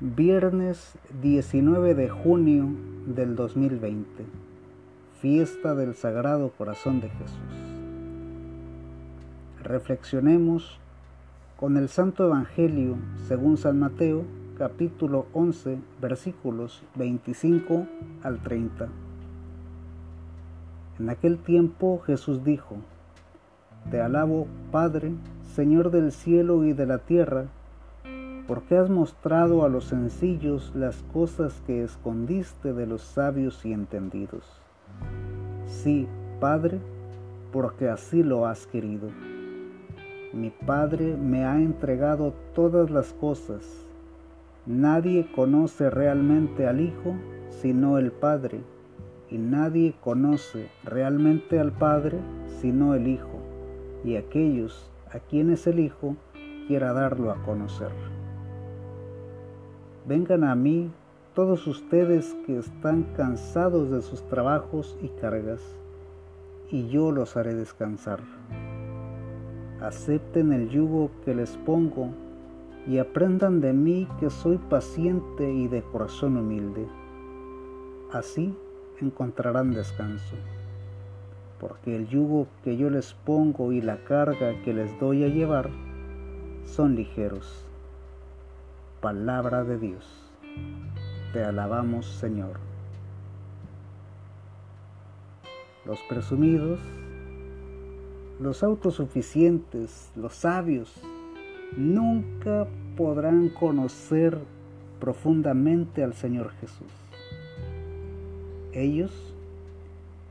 Viernes 19 de junio del 2020, fiesta del Sagrado Corazón de Jesús. Reflexionemos con el Santo Evangelio según San Mateo, capítulo 11, versículos 25 al 30. En aquel tiempo Jesús dijo, Te alabo, Padre, Señor del cielo y de la tierra, porque has mostrado a los sencillos las cosas que escondiste de los sabios y entendidos. Sí, Padre, porque así lo has querido. Mi Padre me ha entregado todas las cosas. Nadie conoce realmente al Hijo sino el Padre, y nadie conoce realmente al Padre sino el Hijo, y aquellos a quienes el Hijo quiera darlo a conocer. Vengan a mí todos ustedes que están cansados de sus trabajos y cargas, y yo los haré descansar. Acepten el yugo que les pongo y aprendan de mí que soy paciente y de corazón humilde. Así encontrarán descanso, porque el yugo que yo les pongo y la carga que les doy a llevar son ligeros palabra de Dios. Te alabamos, Señor. Los presumidos, los autosuficientes, los sabios, nunca podrán conocer profundamente al Señor Jesús. Ellos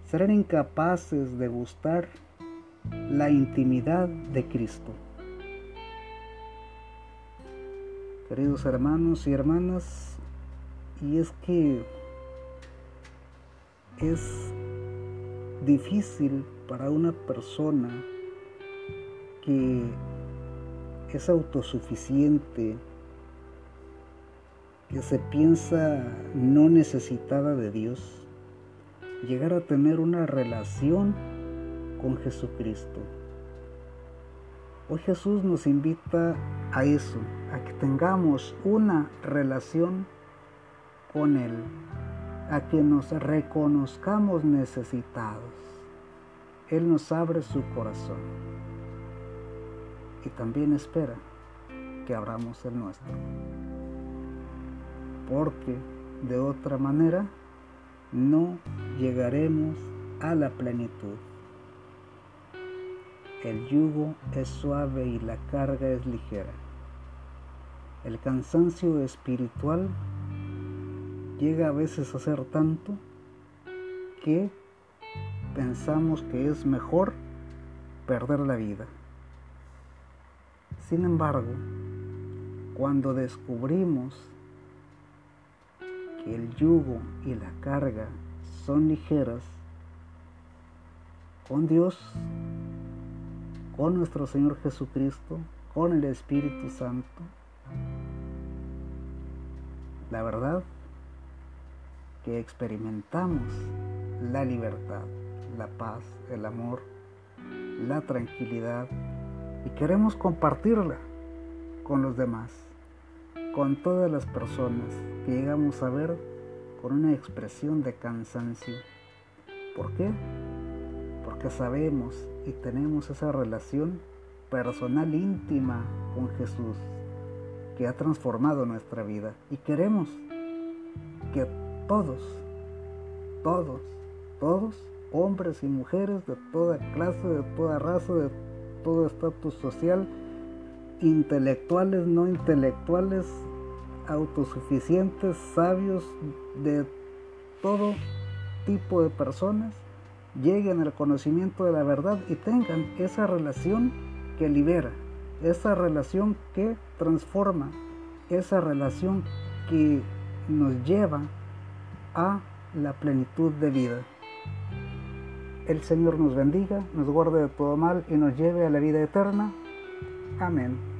serán incapaces de gustar la intimidad de Cristo. Queridos hermanos y hermanas, y es que es difícil para una persona que es autosuficiente, que se piensa no necesitada de Dios, llegar a tener una relación con Jesucristo. Hoy Jesús nos invita a eso, a que tengamos una relación con Él, a que nos reconozcamos necesitados. Él nos abre su corazón y también espera que abramos el nuestro. Porque de otra manera no llegaremos a la plenitud. El yugo es suave y la carga es ligera. El cansancio espiritual llega a veces a ser tanto que pensamos que es mejor perder la vida. Sin embargo, cuando descubrimos que el yugo y la carga son ligeras, con Dios con nuestro Señor Jesucristo, con el Espíritu Santo. La verdad que experimentamos la libertad, la paz, el amor, la tranquilidad y queremos compartirla con los demás, con todas las personas que llegamos a ver con una expresión de cansancio. ¿Por qué? Porque sabemos y tenemos esa relación personal íntima con Jesús que ha transformado nuestra vida. Y queremos que todos, todos, todos, hombres y mujeres de toda clase, de toda raza, de todo estatus social, intelectuales, no intelectuales, autosuficientes, sabios, de todo tipo de personas, lleguen al conocimiento de la verdad y tengan esa relación que libera, esa relación que transforma, esa relación que nos lleva a la plenitud de vida. El Señor nos bendiga, nos guarde de todo mal y nos lleve a la vida eterna. Amén.